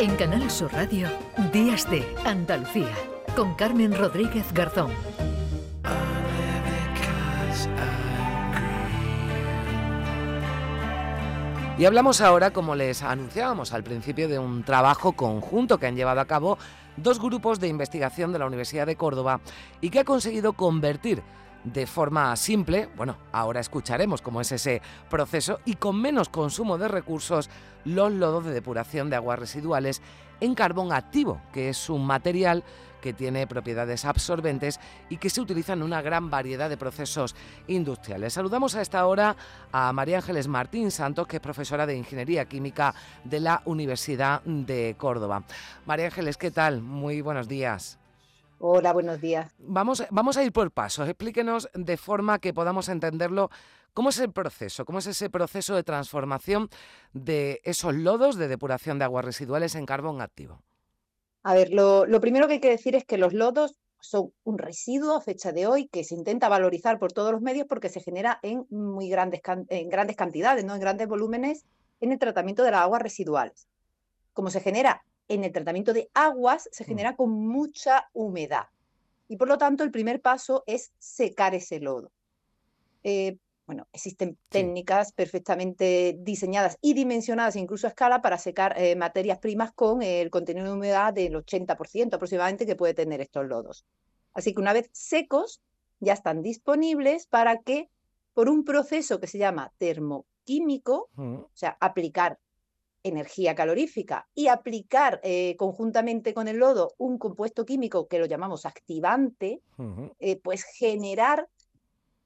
En Canal Sur Radio, Días de Andalucía, con Carmen Rodríguez Garzón. Y hablamos ahora, como les anunciábamos al principio, de un trabajo conjunto que han llevado a cabo dos grupos de investigación de la Universidad de Córdoba y que ha conseguido convertir de forma simple, bueno, ahora escucharemos cómo es ese proceso y con menos consumo de recursos, los lodos de depuración de aguas residuales en carbón activo, que es un material que tiene propiedades absorbentes y que se utiliza en una gran variedad de procesos industriales. Saludamos a esta hora a María Ángeles Martín Santos, que es profesora de Ingeniería Química de la Universidad de Córdoba. María Ángeles, ¿qué tal? Muy buenos días. Hola, buenos días. Vamos, vamos a ir por pasos. Explíquenos de forma que podamos entenderlo cómo es el proceso, cómo es ese proceso de transformación de esos lodos de depuración de aguas residuales en carbón activo. A ver, lo, primero que hay que decir es que los lodos son un residuo a fecha de hoy que se intenta valorizar por todos los medios porque se genera en muy grandes, en grandes cantidades, ¿no? en grandes volúmenes en el tratamiento de las aguas residuales. Como se genera en el tratamiento de aguas se mm. genera con mucha humedad. Y por lo tanto, el primer paso es secar ese lodo. Eh, bueno, existen técnicas perfectamente diseñadas y dimensionadas, incluso a escala, para secar eh, materias primas con el contenido de humedad del 80% aproximadamente que puede tener estos lodos. Así que una vez secos, ya están disponibles para que, por un proceso que se llama termoquímico, o sea, aplicar energía calorífica y aplicar eh, conjuntamente con el lodo un compuesto químico que lo llamamos activante, eh, pues generar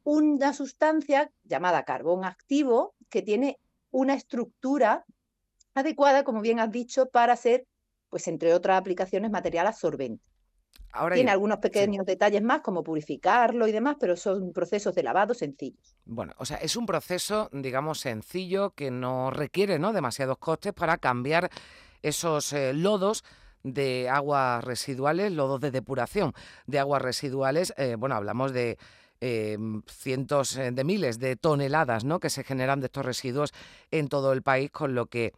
una sustancia llamada carbón activo que tiene una estructura adecuada, como bien has dicho, para ser, pues entre otras aplicaciones, material absorbente. Tiene algunos pequeños detalles más, como purificarlo y demás, pero son procesos de lavado sencillos. Bueno, o sea, es un proceso, digamos, sencillo que no requiere ¿no? demasiados costes para cambiar esos eh, lodos de aguas residuales, lodos de depuración de aguas residuales. Eh, bueno, hablamos de eh, cientos de miles de toneladas ¿no? que se generan de estos residuos en todo el país, con lo que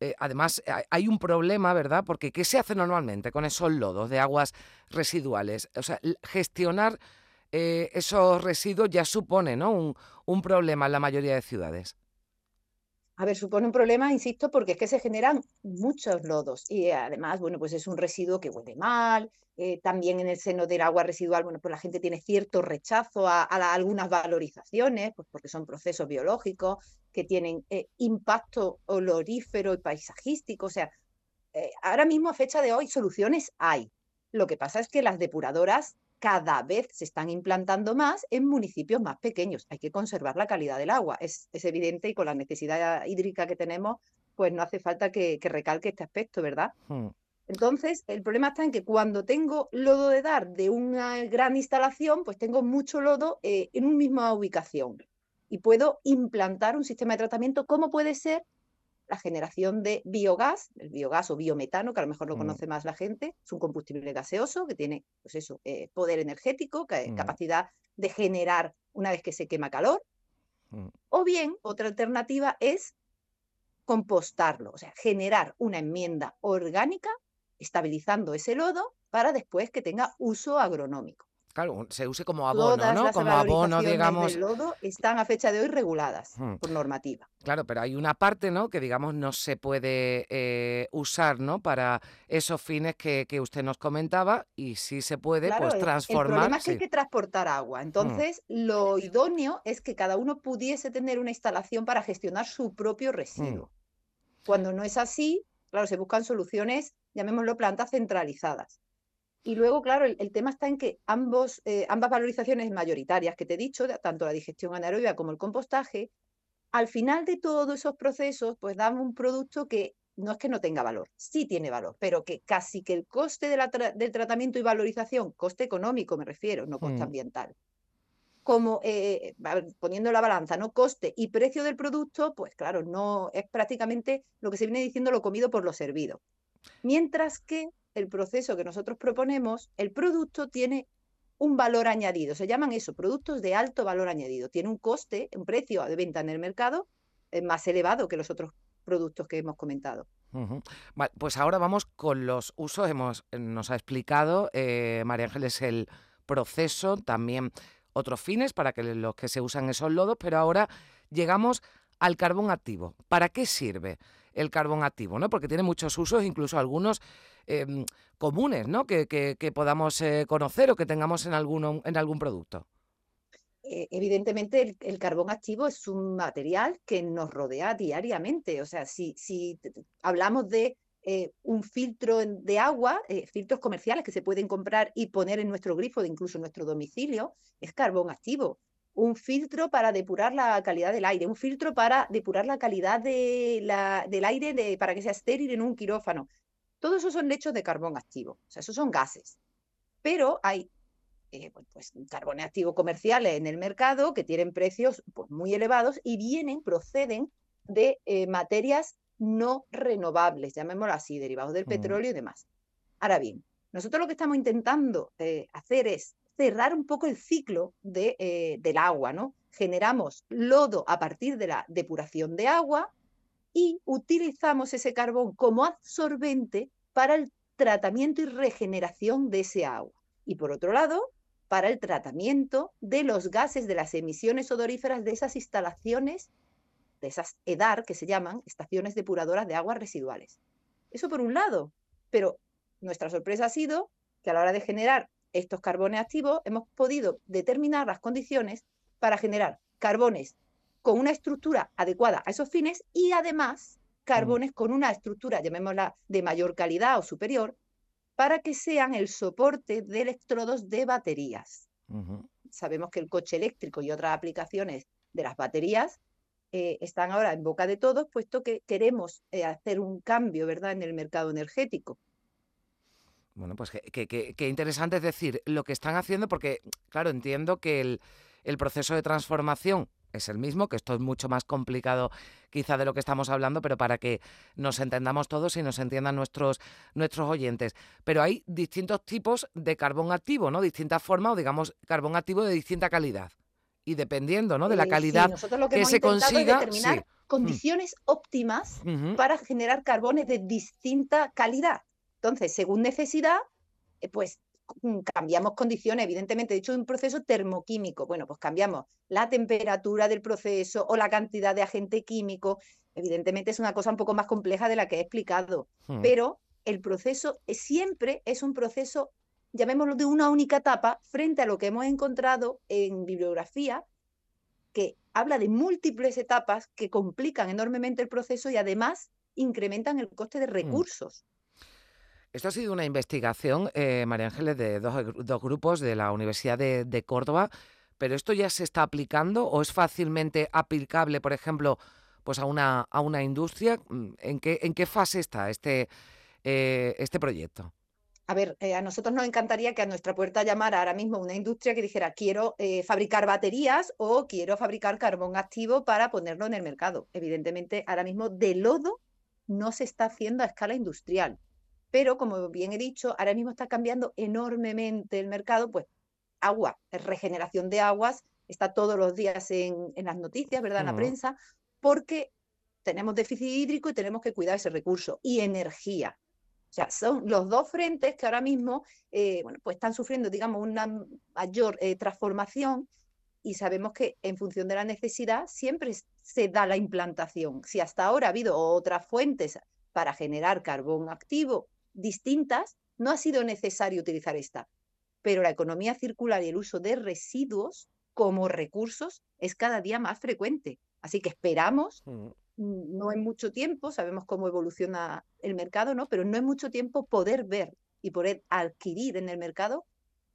eh, además, hay un problema, ¿verdad? Porque ¿qué se hace normalmente con esos lodos de aguas residuales? O sea, gestionar eh, esos residuos ya supone ¿no? un, un problema en la mayoría de ciudades. A ver, supone un problema, insisto, porque es que se generan muchos lodos y además, bueno, pues es un residuo que huele mal. Eh, también en el seno del agua residual, bueno, pues la gente tiene cierto rechazo a, algunas valorizaciones, pues porque son procesos biológicos que tienen eh, impacto olorífero y paisajístico. O sea, eh, ahora mismo a fecha de hoy soluciones hay. Lo que pasa es que las depuradoras cada vez se están implantando más en municipios más pequeños. Hay que conservar la calidad del agua, es, evidente y con la necesidad hídrica que tenemos, pues no hace falta que, recalque este aspecto, ¿verdad? Hmm. Entonces, el problema está en que cuando tengo lodo de dar de una gran instalación, pues tengo mucho lodo eh, en una misma ubicación y puedo implantar un sistema de tratamiento como puede ser la generación de biogás, el biogás o biometano, que a lo mejor lo mm. conoce más la gente, es un combustible gaseoso que tiene, pues eso, eh, poder energético, mm. capacidad de generar una vez que se quema calor. Mm. O bien, otra alternativa es compostarlo, o sea, generar una enmienda orgánica estabilizando ese lodo para después que tenga uso agronómico. Claro, se use como abono, ¿no? Como abono, digamos. Del lodo están a fecha de hoy reguladas hmm. por normativa. Claro, pero hay una parte, ¿no? Que digamos no se puede eh, usar, ¿no? Para esos fines que, usted nos comentaba y sí se puede, pues transformar. El problema es que hay que transportar agua. Hmm. Entonces, lo idóneo es que cada uno pudiese tener una instalación para gestionar su propio hmm. residuo. Cuando no es así, claro, se buscan soluciones, llamémoslo plantas centralizadas. Y luego, claro, el, tema está en que ambos, eh, ambas valorizaciones mayoritarias que te he dicho, tanto la digestión anaerobia como el compostaje, al final de todos esos procesos, pues dan un producto que no es que no tenga valor, sí tiene valor, pero que casi que el coste del tratamiento y valorización, coste económico me refiero, no coste mm. ambiental, como eh, poniendo la balanza, ¿no? Coste y precio del producto, pues claro, no es prácticamente lo que se viene diciendo lo comido por lo servido. Mientras que el proceso que nosotros proponemos, el producto tiene un valor añadido. Se llaman eso, productos de alto valor añadido. Tiene un coste, un precio de venta en el mercado eh, más elevado que los otros productos que hemos comentado. pues ahora vamos con los usos. Hemos, nos ha explicado eh, María Ángeles el proceso, también otros fines para que los que se usan esos lodos, pero ahora llegamos al carbón activo. ¿Para qué sirve el carbón activo? ¿no? Porque tiene muchos usos, incluso algunos em, comunes ¿no? que, podamos eh, conocer o que tengamos en, alguno, en algún producto. Eh, evidentemente el, carbón activo es un material que nos rodea diariamente. O sea, si, si hablamos de eh, un filtro de agua, filtros comerciales que se pueden comprar y poner en nuestro grifo, incluso en nuestro domicilio, es carbón activo un filtro para depurar la calidad del aire, un filtro para depurar la calidad de la, del aire de, para que sea estéril en un quirófano. Todos esos son lechos de carbón activo, o sea, esos son gases. Pero hay eh, pues, carbones activos comerciales en el mercado que tienen precios pues, muy elevados y vienen, proceden de eh, materias no renovables, llamémoslo así, derivados del petróleo y demás. Ahora bien, nosotros lo que estamos intentando eh, hacer es cerrar un poco el ciclo de, eh, del agua, ¿no? Generamos lodo a partir de la depuración de agua y utilizamos ese carbón como absorbente para el tratamiento y regeneración de ese agua. Y por otro lado, para el tratamiento de los gases de las emisiones odoríferas de esas instalaciones, de esas EDAR que se llaman, estaciones depuradoras de aguas residuales. Eso por un lado, pero nuestra sorpresa ha sido que a la hora de generar estos carbones activos, hemos podido determinar las condiciones para generar carbones con una estructura adecuada a esos fines y además carbones con una estructura, llamémosla de mayor calidad o superior, para que sean el soporte de electrodos de baterías. Sabemos que el coche eléctrico y otras aplicaciones de las baterías eh, están ahora en boca de todos, puesto que queremos eh, hacer un cambio ¿verdad? en el mercado energético. Bueno, pues qué interesante es decir lo que están haciendo, porque, claro, entiendo que el, el, proceso de transformación es el mismo, que esto es mucho más complicado quizá de lo que estamos hablando, pero para que nos entendamos todos y nos entiendan nuestros, nuestros oyentes. Pero hay distintos tipos de carbón activo, ¿no? Distintas formas o, digamos, carbón activo de distinta calidad. Y dependiendo ¿no? de la calidad que, se consiga. determinar mm. condiciones óptimas para generar carbones de distinta calidad. Entonces, según necesidad, eh, pues cambiamos condiciones, evidentemente, de hecho, un proceso termoquímico. Bueno, pues cambiamos la temperatura del proceso o la cantidad de agente químico. Evidentemente es una cosa un poco más compleja de la que he explicado, hmm. pero el proceso siempre es un proceso, llamémoslo de una única etapa, frente a lo que hemos encontrado en bibliografía, que habla de múltiples etapas que complican enormemente el proceso y además incrementan el coste de hmm. recursos. Esto ha sido una investigación, eh, María Ángeles, de dos, grupos de la Universidad de, Córdoba, pero ¿esto ya se está aplicando o es fácilmente aplicable, por ejemplo, pues a una, a una industria? Mm, ¿En qué, ¿En qué fase está este, eh, este proyecto? A ver, eh, a nosotros nos encantaría que a nuestra puerta llamara ahora mismo una industria que dijera quiero fabricar baterías o quiero fabricar carbón activo para ponerlo en el mercado. Evidentemente, ahora mismo de lodo no se está haciendo a escala industrial pero como bien he dicho, ahora mismo está cambiando enormemente el mercado, pues agua, regeneración de aguas, está todos los días en, las noticias, ¿verdad? En la prensa, porque tenemos déficit hídrico y tenemos que cuidar ese recurso. Y energía. O sea, son los dos frentes que ahora mismo, eh, bueno, pues están sufriendo, digamos, una mayor eh, transformación y sabemos que en función de la necesidad siempre se da la implantación. Si hasta ahora ha habido otras fuentes para generar carbón activo distintas, no ha sido necesario utilizar esta. Pero la economía circular y el uso de residuos como recursos es cada día más frecuente. Así que esperamos, mm. no en mucho tiempo, sabemos cómo evoluciona el mercado, ¿no? Pero no en mucho tiempo poder ver y poder adquirir en el mercado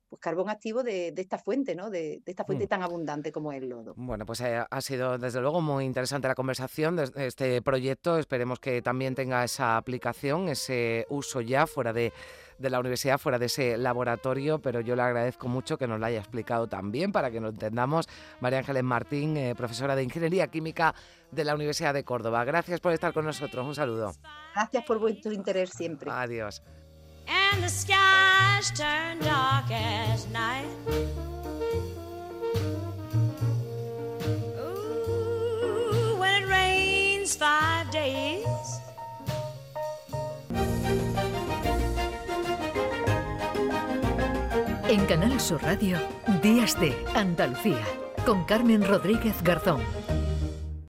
pues carbón activo de, esta fuente, ¿no? De, esta fuente mm. tan abundante como el lodo. Bueno, pues eh, ha sido desde luego muy interesante la conversación de este proyecto. Esperemos que también tenga esa aplicación, ese uso ya fuera de, la universidad, fuera de ese laboratorio, pero yo le agradezco mucho que nos lo haya explicado también para que lo entendamos. María Ángeles Martín, eh, profesora de Ingeniería Química de la Universidad de Córdoba. Gracias por estar con nosotros. Un saludo. Gracias por vuestro interés siempre. Adiós and the skies turn dark as night. Ooh, when it rains five days. En Canal Sur Radio, Días de Andalucía, con Carmen Rodríguez Garzón.